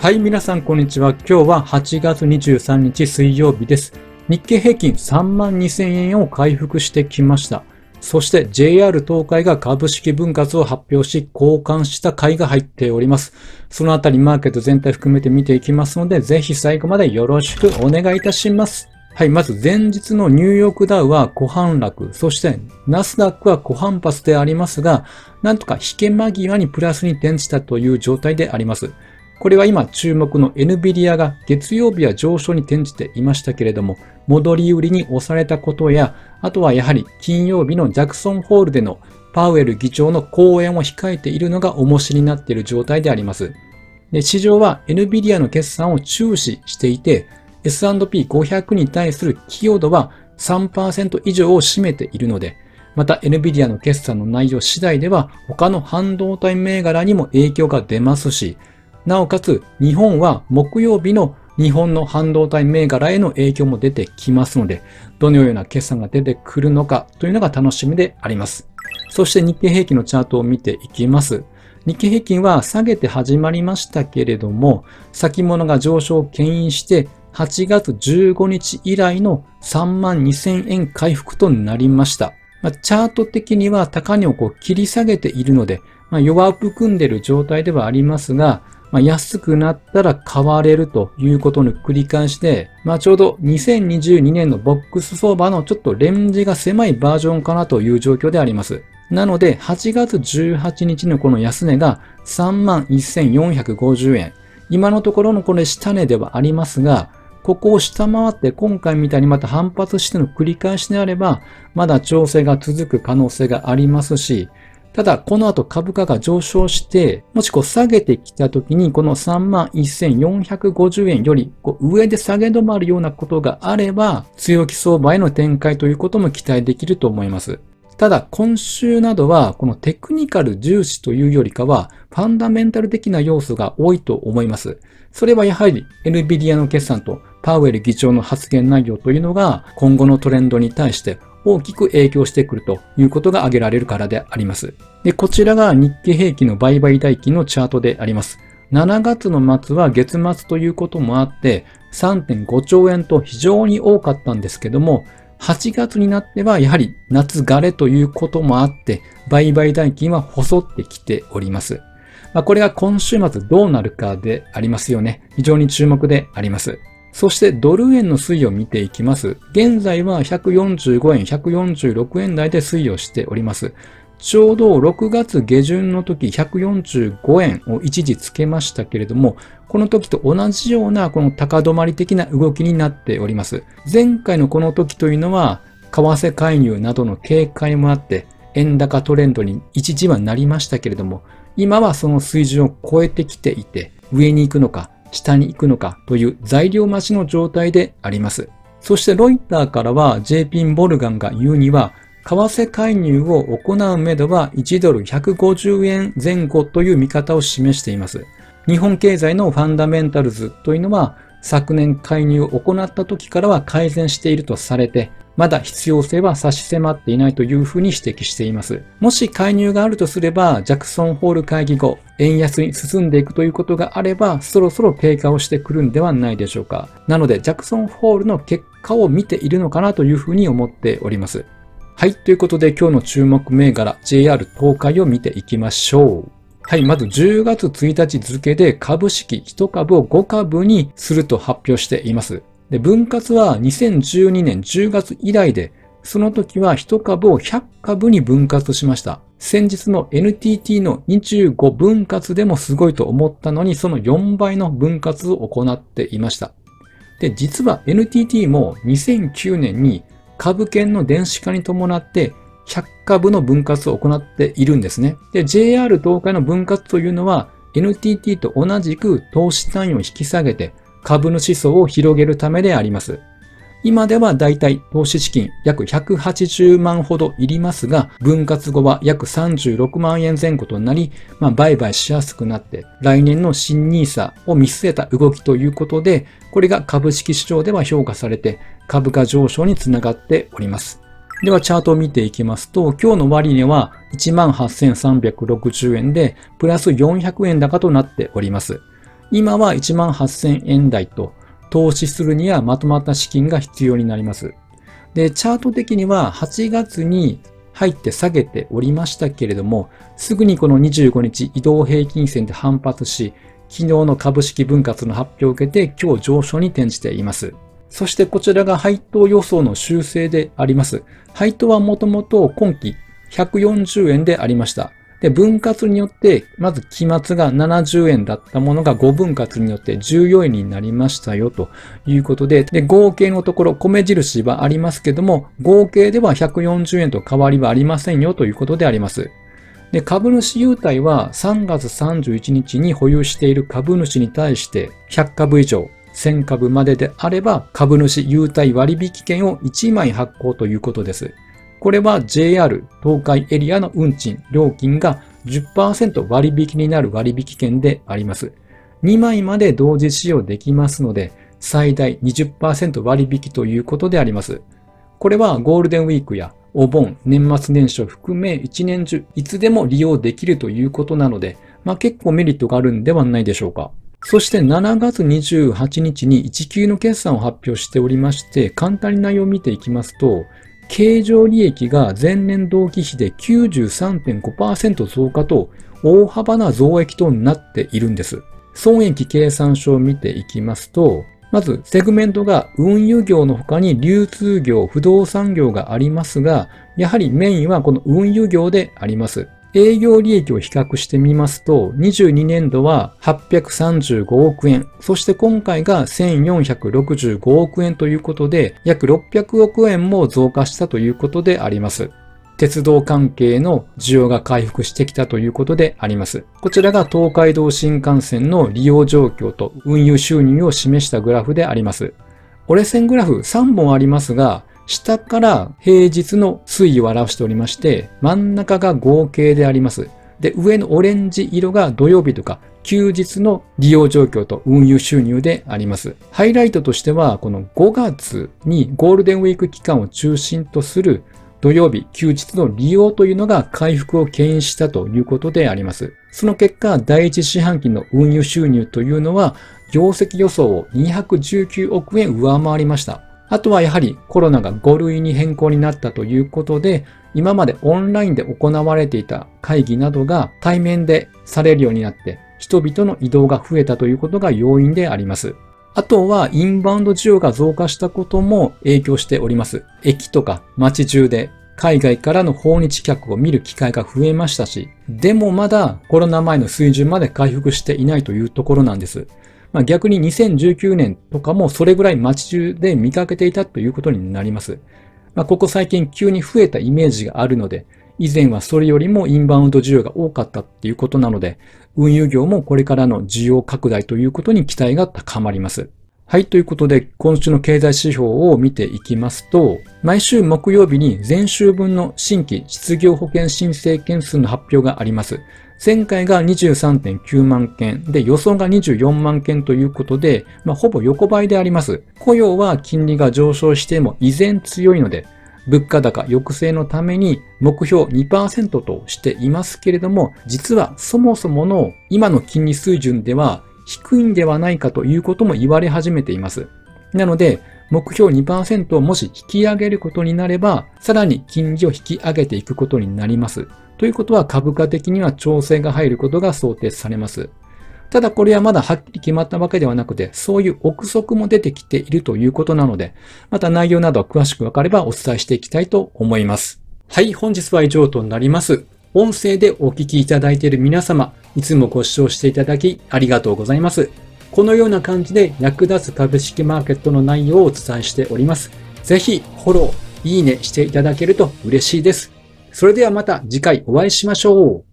はい、皆さんこんにちは。今日は8月23日水曜日です。日経平均3万2000円を回復してきました。そして JR 東海が株式分割を発表し、交換した買いが入っております。そのあたりマーケット全体含めて見ていきますので、ぜひ最後までよろしくお願いいたします。はい、まず前日のニューヨークダウは小反落、そしてナスダックは小反発でありますが、なんとか引け間際にプラスに転じたという状態であります。これは今注目の NVIDIA が月曜日は上昇に転じていましたけれども、戻り売りに押されたことや、あとはやはり金曜日のジャクソンホールでのパウエル議長の講演を控えているのが重しになっている状態であります。で市場は NVIDIA の決算を注視していて、S&P500 に対する寄与度は3%以上を占めているので、また NVIDIA の決算の内容次第では他の半導体銘柄にも影響が出ますし、なおかつ日本は木曜日の日本の半導体銘柄への影響も出てきますので、どのような決算が出てくるのかというのが楽しみであります。そして日経平均のチャートを見ていきます。日経平均は下げて始まりましたけれども、先物が上昇を牽引して8月15日以来の3万2000円回復となりました。まあ、チャート的には高値をこう切り下げているので、まあ、弱含んでいる状態ではありますが、まあ、安くなったら買われるということの繰り返しで、まあ、ちょうど2022年のボックス相場のちょっとレンジが狭いバージョンかなという状況であります。なので、8月18日のこの安値が31,450円。今のところのこれ下値ではありますが、ここを下回って今回みたいにまた反発しての繰り返しであれば、まだ調整が続く可能性がありますし、ただ、この後株価が上昇して、もしこう下げてきた時に、この31,450円よりこう上で下げ止まるようなことがあれば、強気相場への展開ということも期待できると思います。ただ、今週などは、このテクニカル重視というよりかは、ファンダメンタル的な要素が多いと思います。それはやはり、NVIDIA の決算とパウエル議長の発言内容というのが、今後のトレンドに対して大きく影響してくるということが挙げられるからであります。で、こちらが日経平均の売買代金のチャートであります。7月の末は月末ということもあって3.5兆円と非常に多かったんですけども、8月になってはやはり夏枯れということもあって、売買代金は細ってきております。まあ、これが今週末どうなるかでありますよね。非常に注目であります。そしてドル円の推移を見ていきます。現在は145円、146円台で推移をしております。ちょうど6月下旬の時145円を一時つけましたけれども、この時と同じようなこの高止まり的な動きになっております。前回のこの時というのは、為替介入などの警戒もあって、円高トレンドに一時はなりましたけれども、今はその水準を超えてきていて、上に行くのか、下に行くのかという材料待ちの状態であります。そしてロイターからは JP モルガンが言うには、為替介入を行うめどは1ドル150円前後という見方を示しています。日本経済のファンダメンタルズというのは昨年介入を行った時からは改善しているとされて、まだ必要性は差し迫っていないというふうに指摘しています。もし介入があるとすれば、ジャクソンホール会議後、円安に進んでいくということがあれば、そろそろ経過をしてくるんではないでしょうか。なので、ジャクソンホールの結果を見ているのかなというふうに思っております。はい。ということで、今日の注目銘柄、JR 東海を見ていきましょう。はい。まず10月1日付で株式1株を5株にすると発表しています。で、分割は2012年10月以来で、その時は1株を100株に分割しました。先日の NTT の25分割でもすごいと思ったのに、その4倍の分割を行っていました。で、実は NTT も2009年に株券の電子化に伴って100株の分割を行っているんですね。で、JR 東海の分割というのは NTT と同じく投資単位を引き下げて株主層を広げるためであります。今ではだいたい投資資金約180万ほどいりますが、分割後は約36万円前後となり、まあ、売買しやすくなって、来年の新 NISA を見据えた動きということで、これが株式市場では評価されて、株価上昇につながっております。ではチャートを見ていきますと、今日の終値は18,360円で、プラス400円高となっております。今は18,000円台と投資するにはまとまった資金が必要になります。で、チャート的には8月に入って下げておりましたけれども、すぐにこの25日移動平均線で反発し、昨日の株式分割の発表を受けて今日上昇に転じています。そしてこちらが配当予想の修正であります。配当はもともと今期140円でありました。で、分割によって、まず期末が70円だったものが5分割によって14円になりましたよということで、で、合計のところ、米印はありますけども、合計では140円と変わりはありませんよということであります。で、株主優待は3月31日に保有している株主に対して100株以上、1000株までであれば株主優待割引券を1枚発行ということです。これは JR 東海エリアの運賃、料金が10%割引になる割引券であります。2枚まで同時使用できますので、最大20%割引ということであります。これはゴールデンウィークやお盆、年末年始を含め一年中いつでも利用できるということなので、まあ結構メリットがあるんではないでしょうか。そして7月28日に1級の決算を発表しておりまして、簡単に内容を見ていきますと、経常利益が前年同期比で93.5%増加と大幅な増益となっているんです。損益計算書を見ていきますと、まず、セグメントが運輸業の他に流通業、不動産業がありますが、やはりメインはこの運輸業であります。営業利益を比較してみますと、22年度は835億円、そして今回が1465億円ということで、約600億円も増加したということであります。鉄道関係の需要が回復してきたということであります。こちらが東海道新幹線の利用状況と運輸収入を示したグラフであります。折れ線グラフ3本ありますが、下から平日の推移を表しておりまして、真ん中が合計であります。で、上のオレンジ色が土曜日とか休日の利用状況と運輸収入であります。ハイライトとしては、この5月にゴールデンウィーク期間を中心とする土曜日、休日の利用というのが回復を牽引したということであります。その結果、第一四半期の運輸収入というのは、業績予想を219億円上回りました。あとはやはりコロナが5類に変更になったということで、今までオンラインで行われていた会議などが対面でされるようになって、人々の移動が増えたということが要因であります。あとはインバウンド需要が増加したことも影響しております。駅とか街中で海外からの訪日客を見る機会が増えましたし、でもまだコロナ前の水準まで回復していないというところなんです。まあ、逆に2019年とかもそれぐらい街中で見かけていたということになります。まあ、ここ最近急に増えたイメージがあるので、以前はそれよりもインバウンド需要が多かったっていうことなので、運輸業もこれからの需要拡大ということに期待が高まります。はい。ということで、今週の経済指標を見ていきますと、毎週木曜日に前週分の新規失業保険申請件数の発表があります。前回が23.9万件で予想が24万件ということで、まあ、ほぼ横ばいであります。雇用は金利が上昇しても依然強いので、物価高抑制のために目標2%としていますけれども、実はそもそもの今の金利水準では低いんではないかということも言われ始めています。なので、目標2%をもし引き上げることになれば、さらに金利を引き上げていくことになります。ということは株価的には調整が入ることが想定されます。ただこれはまだはっきり決まったわけではなくて、そういう憶測も出てきているということなので、また内容などは詳しくわかればお伝えしていきたいと思います。はい、本日は以上となります。音声でお聞きいただいている皆様、いつもご視聴していただきありがとうございます。このような感じで役立つ株式マーケットの内容をお伝えしております。ぜひフォロー、いいねしていただけると嬉しいです。それではまた次回お会いしましょう。